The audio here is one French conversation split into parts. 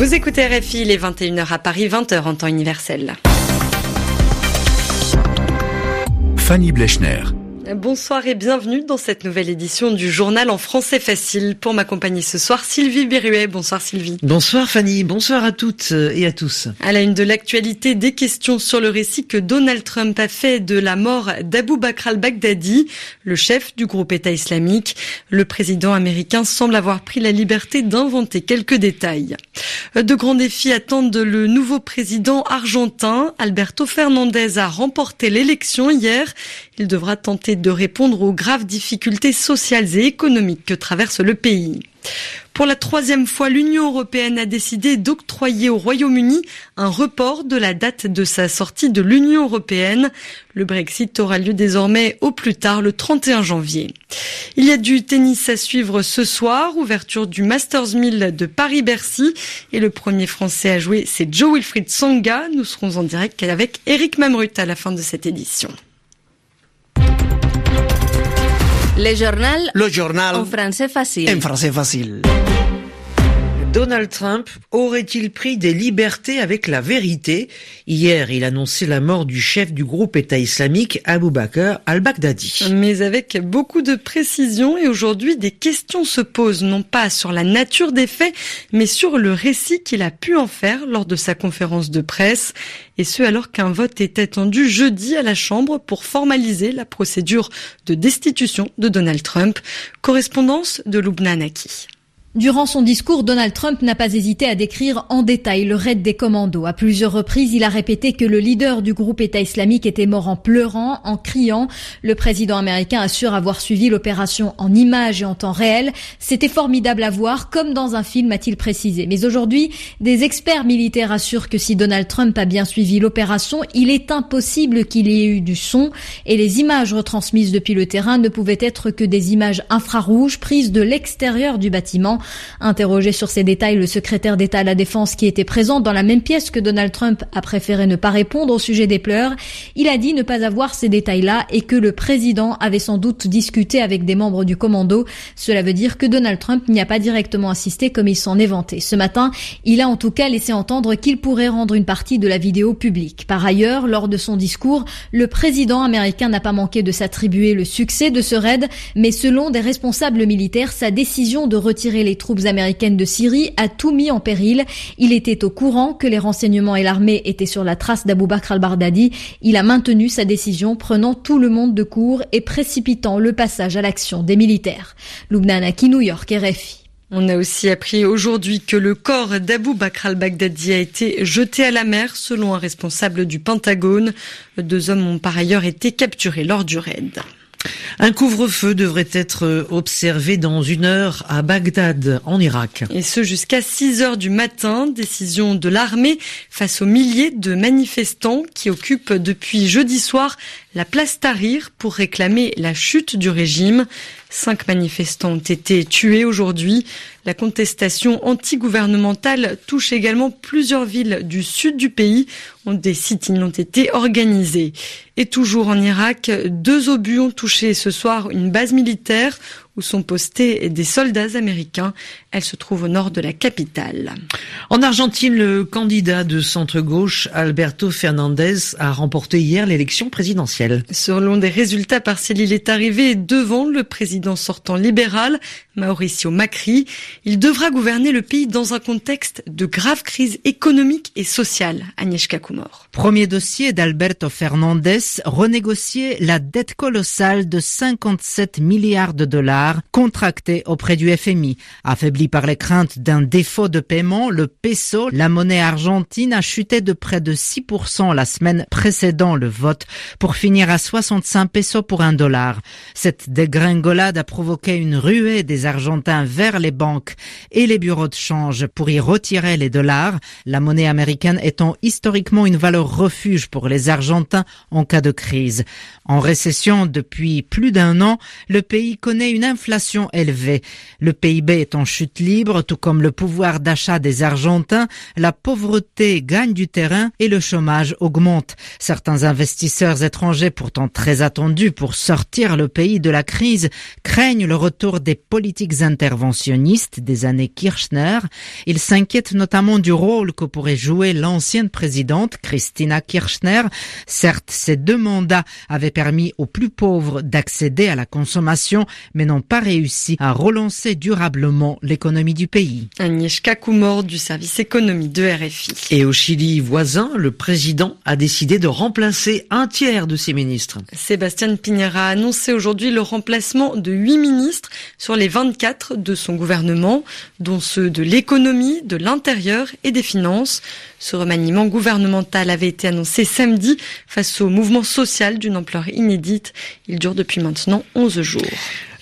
Vous écoutez RFI, les 21h à Paris, 20h en temps universel. Fanny Blechner. Bonsoir et bienvenue dans cette nouvelle édition du journal en français facile. Pour m'accompagner ce soir, Sylvie Berruet. Bonsoir Sylvie. Bonsoir Fanny, bonsoir à toutes et à tous. À la une de l'actualité, des questions sur le récit que Donald Trump a fait de la mort d'Abu Bakr al-Baghdadi, le chef du groupe État islamique. Le président américain semble avoir pris la liberté d'inventer quelques détails. De grands défis attendent le nouveau président argentin. Alberto Fernandez a remporté l'élection hier. Il devra tenter de répondre aux graves difficultés sociales et économiques que traverse le pays. Pour la troisième fois, l'Union européenne a décidé d'octroyer au Royaume-Uni un report de la date de sa sortie de l'Union européenne. Le Brexit aura lieu désormais au plus tard le 31 janvier. Il y a du tennis à suivre ce soir, ouverture du Masters 1000 de Paris-Bercy et le premier français à jouer, c'est Joe Wilfried Songa. Nous serons en direct avec Eric Mamrut à la fin de cette édition. Le journal. Le journal. En français facile. En français facile. Donald Trump aurait-il pris des libertés avec la vérité? Hier, il annonçait la mort du chef du groupe État islamique Abu Bakr al-Baghdadi. Mais avec beaucoup de précision et aujourd'hui, des questions se posent non pas sur la nature des faits, mais sur le récit qu'il a pu en faire lors de sa conférence de presse. Et ce alors qu'un vote est attendu jeudi à la Chambre pour formaliser la procédure de destitution de Donald Trump. Correspondance de Lubna Naki. Durant son discours, Donald Trump n'a pas hésité à décrire en détail le raid des commandos. À plusieurs reprises, il a répété que le leader du groupe État islamique était mort en pleurant, en criant. Le président américain assure avoir suivi l'opération en images et en temps réel. C'était formidable à voir, comme dans un film, a-t-il précisé. Mais aujourd'hui, des experts militaires assurent que si Donald Trump a bien suivi l'opération, il est impossible qu'il y ait eu du son et les images retransmises depuis le terrain ne pouvaient être que des images infrarouges prises de l'extérieur du bâtiment. Interrogé sur ces détails, le secrétaire d'État à la Défense qui était présent dans la même pièce que Donald Trump a préféré ne pas répondre au sujet des pleurs. Il a dit ne pas avoir ces détails-là et que le président avait sans doute discuté avec des membres du commando. Cela veut dire que Donald Trump n'y a pas directement assisté comme il s'en est vanté. Ce matin, il a en tout cas laissé entendre qu'il pourrait rendre une partie de la vidéo publique. Par ailleurs, lors de son discours, le président américain n'a pas manqué de s'attribuer le succès de ce raid, mais selon des responsables militaires, sa décision de retirer les les troupes américaines de Syrie a tout mis en péril. Il était au courant que les renseignements et l'armée étaient sur la trace d'Abou Bakr al-Bardadi. Il a maintenu sa décision, prenant tout le monde de court et précipitant le passage à l'action des militaires. Lubnanaki, New York, RFI. On a aussi appris aujourd'hui que le corps d'Abou Bakr al-Baghdadi a été jeté à la mer selon un responsable du Pentagone. Deux hommes ont par ailleurs été capturés lors du raid. Un couvre-feu devrait être observé dans une heure à Bagdad, en Irak. Et ce jusqu'à 6 heures du matin. Décision de l'armée face aux milliers de manifestants qui occupent depuis jeudi soir la place Tahrir pour réclamer la chute du régime. Cinq manifestants ont été tués aujourd'hui. La contestation anti-gouvernementale touche également plusieurs villes du sud du pays des sit-ins ont été organisés. Et toujours en Irak, deux obus ont touché ce soir une base militaire où sont postés des soldats américains. Elle se trouve au nord de la capitale. En Argentine, le candidat de centre-gauche, Alberto Fernandez, a remporté hier l'élection présidentielle. Selon des résultats partiels, il est arrivé devant le président sortant libéral, Mauricio Macri. Il devra gouverner le pays dans un contexte de grave crise économique et sociale. Agnieszka Kumor. Premier dossier d'Alberto Fernandez, renégocier la dette colossale de 57 milliards de dollars contracté auprès du FMI. Affaibli par les craintes d'un défaut de paiement, le peso, la monnaie argentine, a chuté de près de 6% la semaine précédant le vote pour finir à 65 pesos pour un dollar. Cette dégringolade a provoqué une ruée des Argentins vers les banques et les bureaux de change pour y retirer les dollars, la monnaie américaine étant historiquement une valeur refuge pour les Argentins en cas de crise. En récession depuis plus d'un an, le pays connaît une l'inflation élevée. Le PIB est en chute libre, tout comme le pouvoir d'achat des Argentins, la pauvreté gagne du terrain et le chômage augmente. Certains investisseurs étrangers, pourtant très attendus pour sortir le pays de la crise, craignent le retour des politiques interventionnistes des années Kirchner. Ils s'inquiètent notamment du rôle que pourrait jouer l'ancienne présidente Christina Kirchner. Certes, ces deux mandats avaient permis aux plus pauvres d'accéder à la consommation, mais n'ont pas réussi à relancer durablement l'économie du pays. Agnieszka Kumor du service économie de RFI. Et au Chili voisin, le président a décidé de remplacer un tiers de ses ministres. Sébastien Piñera a annoncé aujourd'hui le remplacement de huit ministres sur les 24 de son gouvernement, dont ceux de l'économie, de l'intérieur et des finances. Ce remaniement gouvernemental avait été annoncé samedi face au mouvement social d'une ampleur inédite. Il dure depuis maintenant 11 jours.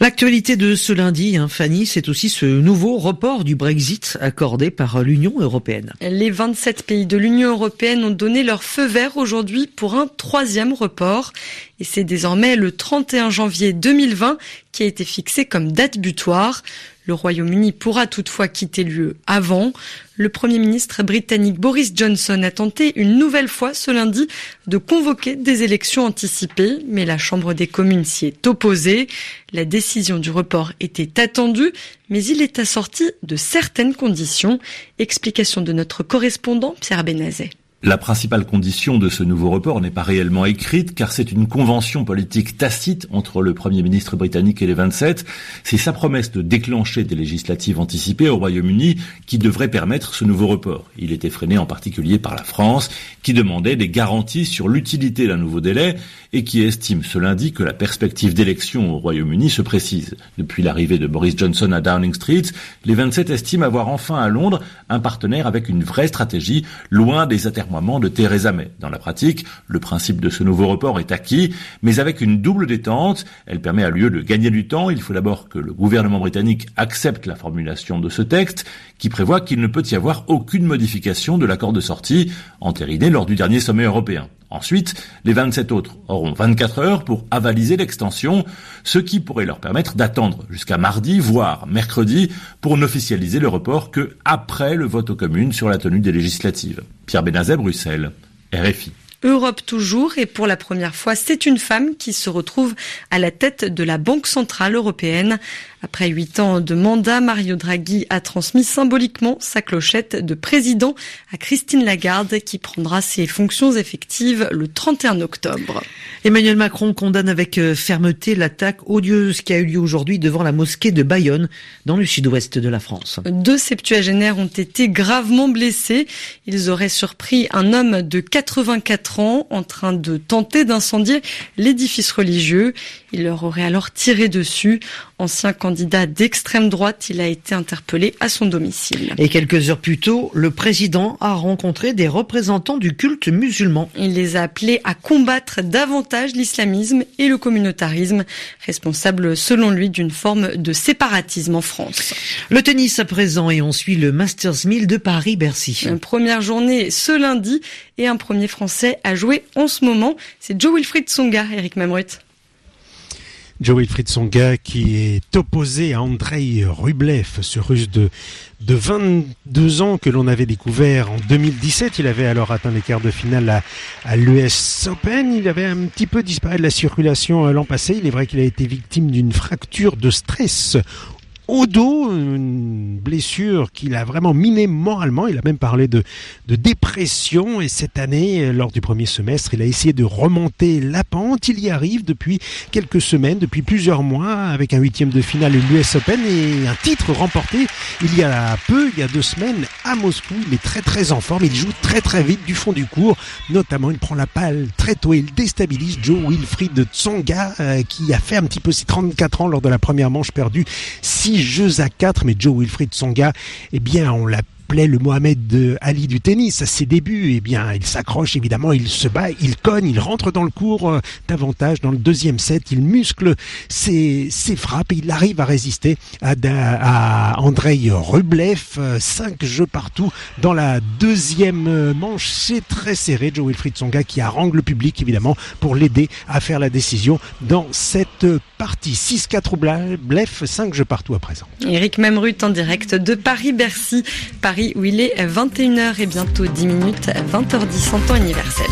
L'actualité de ce lundi, hein, Fanny, c'est aussi ce nouveau report du Brexit accordé par l'Union européenne. Les 27 pays de l'Union européenne ont donné leur feu vert aujourd'hui pour un troisième report. Et c'est désormais le 31 janvier 2020 qui a été fixé comme date butoir. Le Royaume-Uni pourra toutefois quitter l'UE avant. Le Premier ministre britannique Boris Johnson a tenté une nouvelle fois ce lundi de convoquer des élections anticipées, mais la Chambre des communes s'y est opposée. La décision du report était attendue, mais il est assorti de certaines conditions. Explication de notre correspondant Pierre Benazet. La principale condition de ce nouveau report n'est pas réellement écrite car c'est une convention politique tacite entre le Premier ministre britannique et les 27. C'est sa promesse de déclencher des législatives anticipées au Royaume-Uni qui devrait permettre ce nouveau report. Il était freiné en particulier par la France qui demandait des garanties sur l'utilité d'un nouveau délai et qui estime ce lundi que la perspective d'élection au Royaume-Uni se précise. Depuis l'arrivée de Boris Johnson à Downing Street, les 27 estiment avoir enfin à Londres un partenaire avec une vraie stratégie loin des de Theresa May. Dans la pratique, le principe de ce nouveau report est acquis, mais avec une double détente. Elle permet à lieu de gagner du temps. Il faut d'abord que le gouvernement britannique accepte la formulation de ce texte, qui prévoit qu'il ne peut y avoir aucune modification de l'accord de sortie entériné lors du dernier sommet européen. Ensuite, les 27 autres auront 24 heures pour avaliser l'extension, ce qui pourrait leur permettre d'attendre jusqu'à mardi, voire mercredi, pour n'officialiser le report que après le vote aux communes sur la tenue des législatives. Pierre Benazet, Bruxelles, RFI. Europe toujours, et pour la première fois, c'est une femme qui se retrouve à la tête de la Banque Centrale Européenne. Après huit ans de mandat, Mario Draghi a transmis symboliquement sa clochette de président à Christine Lagarde, qui prendra ses fonctions effectives le 31 octobre. Emmanuel Macron condamne avec euh, fermeté l'attaque odieuse qui a eu lieu aujourd'hui devant la mosquée de Bayonne, dans le sud-ouest de la France. Deux septuagénaires ont été gravement blessés. Ils auraient surpris un homme de 84 ans en train de tenter d'incendier l'édifice religieux. Il leur aurait alors tiré dessus. Ancien candidat d'extrême droite, il a été interpellé à son domicile. Et quelques heures plus tôt, le président a rencontré des représentants du culte musulman. Il les a appelés à combattre davantage l'islamisme et le communautarisme, responsable selon lui d'une forme de séparatisme en France. Le tennis à présent et on suit le Masters 1000 de Paris-Bercy. Une première journée ce lundi et un premier Français à jouer en ce moment, c'est Joe Wilfried Songa, Eric Mamrut. Joe Wilfried Songa qui est opposé à Andrei Rublev, ce russe de, de 22 ans que l'on avait découvert en 2017. Il avait alors atteint les quarts de finale à, à l'US Open. Il avait un petit peu disparu de la circulation euh, l'an passé. Il est vrai qu'il a été victime d'une fracture de stress au dos, une blessure qu'il a vraiment miné moralement. Il a même parlé de, de dépression et cette année, lors du premier semestre, il a essayé de remonter la pente. Il y arrive depuis quelques semaines, depuis plusieurs mois, avec un huitième de finale de l'US Open et un titre remporté il y a peu, il y a deux semaines, à Moscou. Il est très très en forme, il joue très très vite du fond du cours. Notamment, il prend la balle très tôt et il déstabilise Joe Wilfried Tsonga, euh, qui a fait un petit peu ses 34 ans lors de la première manche perdue. 6 jeux à 4, mais Joe Wilfried Songa, eh bien, on l'a rappelait le Mohamed Ali du tennis à ses débuts. Eh bien, il s'accroche évidemment, il se bat, il cogne, il rentre dans le cours euh, davantage dans le deuxième set, il muscle ses, frappes et il arrive à résister à, à Andrei Rublev. Euh, cinq jeux partout dans la deuxième manche. C'est très serré. Joe Wilfried Songa qui harangue le public évidemment pour l'aider à faire la décision dans cette partie. 6-4 Rublev, 5 jeux partout à présent. Eric Memrut en direct de Paris-Bercy. Où il est 21h et bientôt 10 minutes, 20h10 en temps universel.